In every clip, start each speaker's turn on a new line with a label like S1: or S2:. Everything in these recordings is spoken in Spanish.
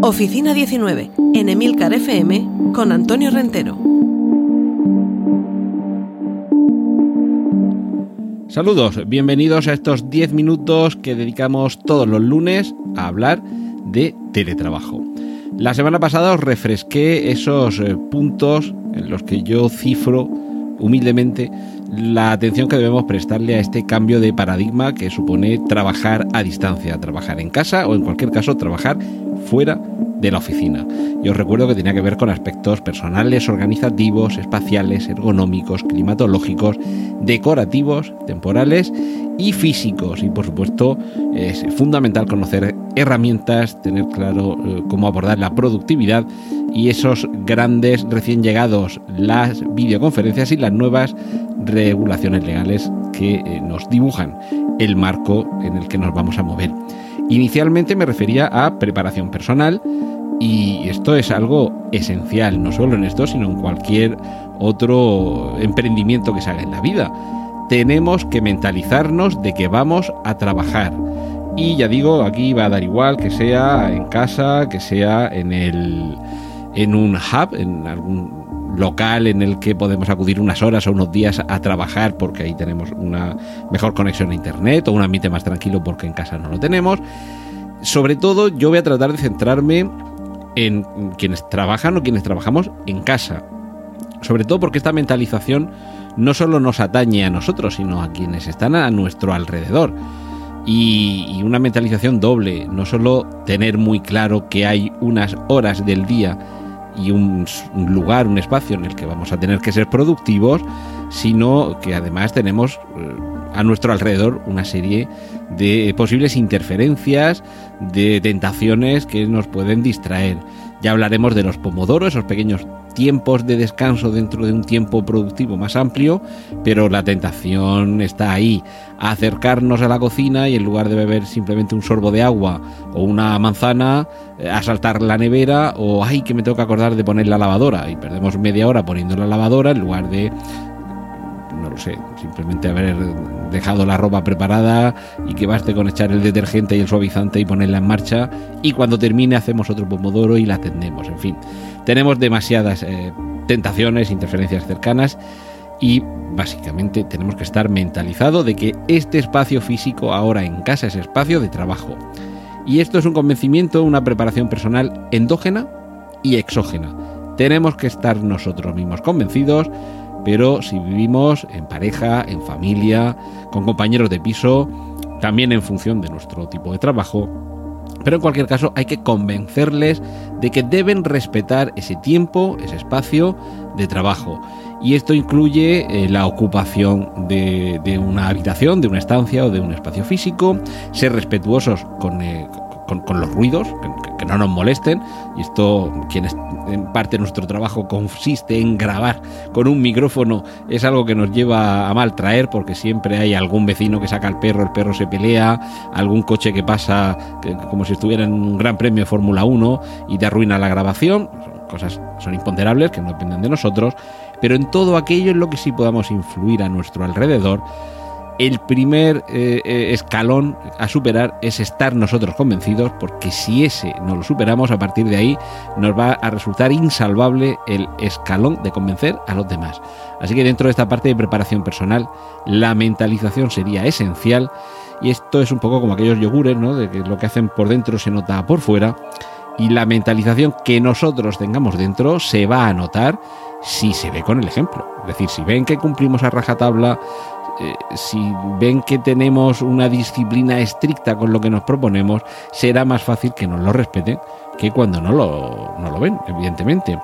S1: Oficina 19, en Emilcar FM, con Antonio Rentero.
S2: Saludos, bienvenidos a estos 10 minutos que dedicamos todos los lunes a hablar de teletrabajo. La semana pasada os refresqué esos eh, puntos en los que yo cifro humildemente la atención que debemos prestarle a este cambio de paradigma que supone trabajar a distancia, trabajar en casa o en cualquier caso trabajar fuera de la oficina. Y os recuerdo que tenía que ver con aspectos personales, organizativos, espaciales, ergonómicos, climatológicos, decorativos, temporales y físicos. Y por supuesto es fundamental conocer herramientas, tener claro eh, cómo abordar la productividad y esos grandes recién llegados, las videoconferencias y las nuevas regulaciones legales que eh, nos dibujan el marco en el que nos vamos a mover. Inicialmente me refería a preparación personal y esto es algo esencial, no solo en esto, sino en cualquier otro emprendimiento que se haga en la vida. Tenemos que mentalizarnos de que vamos a trabajar. Y ya digo, aquí va a dar igual que sea en casa, que sea en el en un hub, en algún local en el que podemos acudir unas horas o unos días a trabajar porque ahí tenemos una mejor conexión a internet o un ambiente más tranquilo porque en casa no lo tenemos. Sobre todo yo voy a tratar de centrarme en quienes trabajan o quienes trabajamos en casa. Sobre todo porque esta mentalización no solo nos atañe a nosotros, sino a quienes están a nuestro alrededor. Y, y, una mentalización doble, no solo tener muy claro que hay unas horas del día y un, lugar, un espacio en el que vamos a tener que ser productivos, sino que además tenemos eh, a nuestro alrededor una serie de posibles interferencias, de tentaciones que nos pueden distraer. Ya hablaremos de los pomodoros, esos pequeños tiempos de descanso dentro de un tiempo productivo más amplio, pero la tentación está ahí, acercarnos a la cocina y en lugar de beber simplemente un sorbo de agua o una manzana, eh, a saltar la nevera o ay que me tengo que acordar de poner la lavadora y perdemos media hora poniendo la lavadora en lugar de no lo sé, simplemente haber dejado la ropa preparada y que baste con echar el detergente y el suavizante y ponerla en marcha. Y cuando termine hacemos otro pomodoro y la atendemos, en fin. Tenemos demasiadas eh, tentaciones, interferencias cercanas y básicamente tenemos que estar mentalizados de que este espacio físico ahora en casa es espacio de trabajo. Y esto es un convencimiento, una preparación personal endógena y exógena. Tenemos que estar nosotros mismos convencidos pero si vivimos en pareja, en familia, con compañeros de piso, también en función de nuestro tipo de trabajo, pero en cualquier caso hay que convencerles de que deben respetar ese tiempo, ese espacio de trabajo. Y esto incluye eh, la ocupación de, una habitación, de una estancia o de un espacio físico, ser respetuosos con, eh, con, los ruidos, que, no nos molesten. Y esto, quienes en parte nuestro trabajo consiste en grabar con un micrófono, es algo que nos lleva a mal traer, porque siempre hay algún vecino que saca al perro, el perro se pelea, algún coche que pasa como si estuviera en un gran premio de Fórmula 1 y te arruina la grabación. Cosas son imponderables que no dependen de nosotros, pero en todo aquello en lo que sí podamos influir a nuestro alrededor el primer eh, eh, escalón a superar es estar nosotros convencidos, porque si ese no lo superamos, a partir de ahí nos va a resultar insalvable el escalón de convencer a los demás. Así que dentro de esta parte de preparación personal, la mentalización sería esencial. Y esto es un poco como aquellos yogures, ¿no? De que lo que hacen por dentro se nota por fuera. Y la mentalización que nosotros tengamos dentro se va a notar si se ve con el ejemplo. Es decir, si ven que cumplimos a rajatabla eh, si ven que tenemos una disciplina estricta con lo que nos proponemos, será más fácil que nos lo respeten que cuando no lo, no lo ven, evidentemente.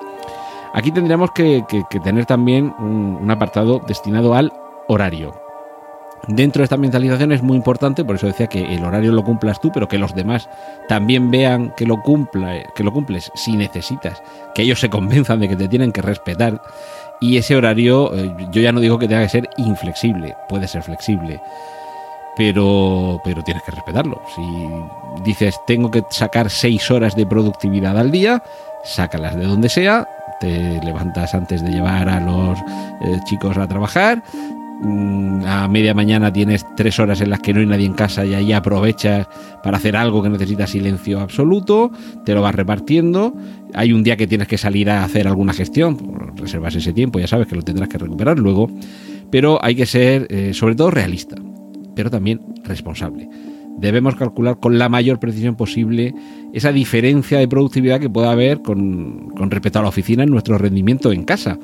S2: Aquí tendríamos que, tener también un, apartado destinado al horario. Dentro de esta mentalización es muy importante, por eso decía que el horario lo cumplas tú, pero que los demás también vean que lo, cumpla, que lo cumples si necesitas, que ellos se convenzan de que te tienen que respetar. Y ese horario, eh, yo ya no digo que tenga que ser inflexible, puede ser flexible, pero, pero tienes que respetarlo. Si dices tengo que sacar seis horas de productividad al día, sácalas de donde sea, te levantas antes de llevar a los eh, chicos a trabajar, a media mañana tienes tres horas en las que no hay nadie en casa y ahí aprovechas para hacer algo que necesita silencio absoluto, te lo vas repartiendo, hay un día que tienes que salir a hacer alguna gestión, reservas ese tiempo, ya sabes que lo tendrás que recuperar luego, pero hay que ser eh, sobre todo realista pero también responsable. Debemos calcular con la mayor precisión posible esa diferencia de productividad que pueda haber con, respecto a la oficina en nuestro rendimiento en casa.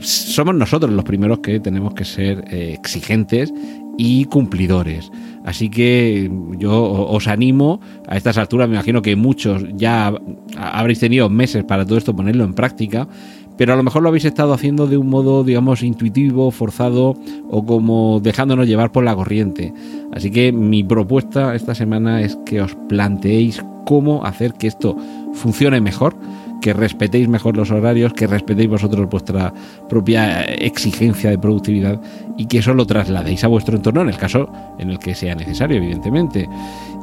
S2: Somos nosotros los primeros que tenemos que ser eh, exigentes y cumplidores. Así que yo os animo a estas alturas, me imagino que muchos ya habréis tenido meses para todo esto ponerlo en práctica, pero a lo mejor lo habéis estado haciendo de un modo, digamos, intuitivo, forzado o como dejándonos llevar por la corriente. Así que mi propuesta esta semana es que os planteéis cómo hacer que esto funcione mejor, que respetéis mejor los horarios, que respetéis vosotros vuestra propia exigencia de productividad y que eso lo trasladéis a vuestro entorno en el caso en el que sea necesario, evidentemente.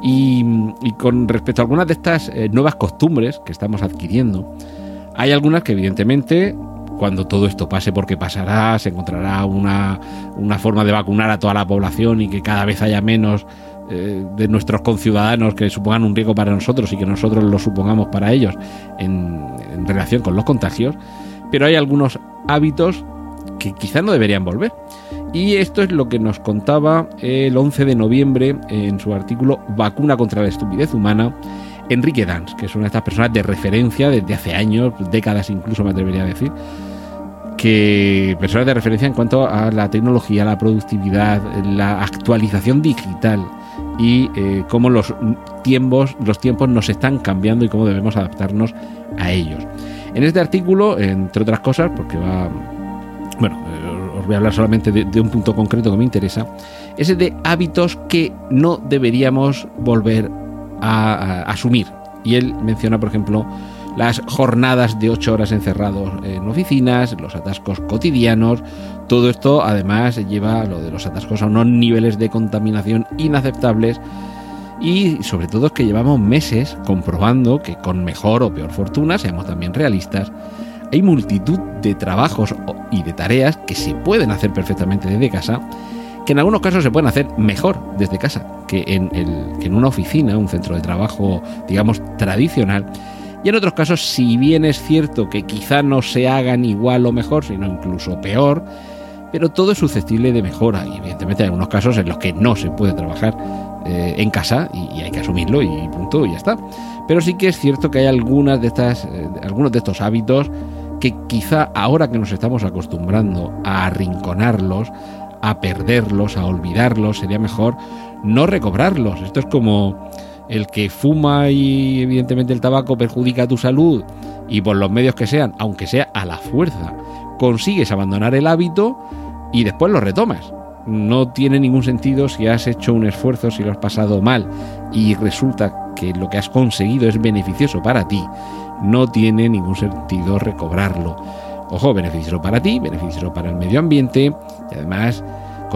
S2: Y, con respecto a algunas de estas eh, nuevas costumbres que estamos adquiriendo, hay algunas que evidentemente cuando todo esto pase, porque pasará, se encontrará una, forma de vacunar a toda la población y que cada vez haya menos eh, de nuestros conciudadanos que supongan un riesgo para nosotros y que nosotros lo supongamos para ellos en, relación con los contagios, pero hay algunos hábitos que quizá no deberían volver. Y esto es lo que nos contaba el 11 de noviembre en su artículo Vacuna contra la estupidez humana Enrique Dans, que es una de estas personas de referencia desde hace años, décadas incluso me atrevería a decir, que personas de referencia en cuanto a la tecnología, la productividad, la actualización digital y eh, cómo los tiempos, los tiempos nos están cambiando y cómo debemos adaptarnos a ellos. En este artículo, entre otras cosas, porque va, bueno, eh, os voy a hablar solamente de, un punto concreto que me interesa, es el de hábitos que no deberíamos volver a, asumir. Y él menciona, por ejemplo, las jornadas de ocho horas encerrados en oficinas, los atascos cotidianos. Todo esto además lleva lo de los atascos a unos niveles de contaminación inaceptables y sobre todo es que llevamos meses comprobando que con mejor o peor fortuna, seamos también realistas, hay multitud de trabajos y de tareas que se pueden hacer perfectamente desde casa que en algunos casos se pueden hacer mejor desde casa que en, en una oficina, un centro de trabajo, digamos, tradicional. Y en otros casos, si bien es cierto que quizá no se hagan igual o mejor, sino incluso peor, pero todo es susceptible de mejora. Y evidentemente hay algunos casos en los que no se puede trabajar eh, en casa y, hay que asumirlo y punto, y ya está. Pero sí que es cierto que hay algunas de estas, eh, algunos de estos hábitos que quizá ahora que nos estamos acostumbrando a arrinconarlos, a perderlos, a olvidarlos, sería mejor no recobrarlos. Esto es como el que fuma y evidentemente el tabaco perjudica tu salud y por los medios que sean, aunque sea a la fuerza, consigues abandonar el hábito y después lo retomas. No tiene ningún sentido si has hecho un esfuerzo, si lo has pasado mal y resulta que lo que has conseguido es beneficioso para ti. No tiene ningún sentido recobrarlo. Ojo, beneficioso para ti, beneficioso para el medio ambiente y además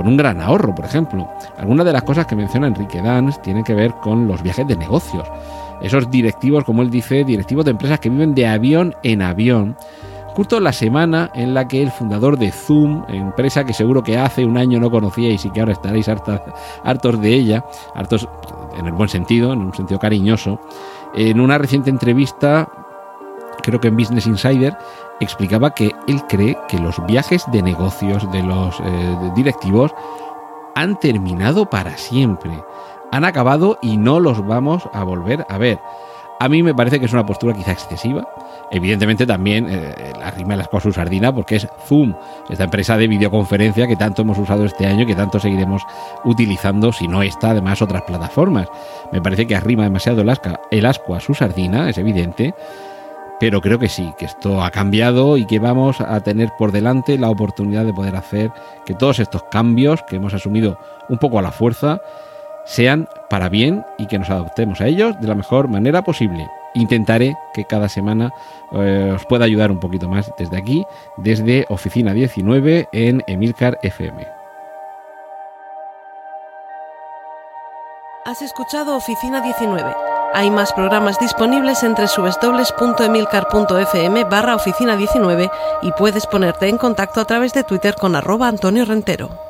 S2: con un gran ahorro, por ejemplo. Algunas de las cosas que menciona Enrique Dans tienen que ver con los viajes de negocios. Esos directivos, como él dice, directivos de empresas que viven de avión en avión. Justo la semana en la que el fundador de Zoom, empresa que seguro que hace un año no conocíais y que ahora estaréis hartos de ella, hartos en el buen sentido, en un sentido cariñoso, en una reciente entrevista, creo que en Business Insider, explicaba que él cree que los viajes de negocios de los eh, directivos han terminado para siempre. Han acabado y no los vamos a volver a ver. A mí me parece que es una postura quizá excesiva. Evidentemente también eh, la rima de las cosas sardina porque es Zoom, esta empresa de videoconferencia que tanto hemos usado este año y que tanto seguiremos utilizando si no está además otras plataformas. Me parece que arrima demasiado el asco a su sardina, es evidente pero creo que sí, que esto ha cambiado y que vamos a tener por delante la oportunidad de poder hacer que todos estos cambios que hemos asumido un poco a la fuerza sean para bien y que nos adoptemos a ellos de la mejor manera posible. Intentaré que cada semana eh, os pueda ayudar un poquito más desde aquí, desde Oficina 19 en Emilcar FM.
S1: Has escuchado Oficina 19. Hay más programas disponibles entre www.emilcar.fm barra oficina 19 y puedes ponerte en contacto a través de Twitter con arroba Antonio Rentero.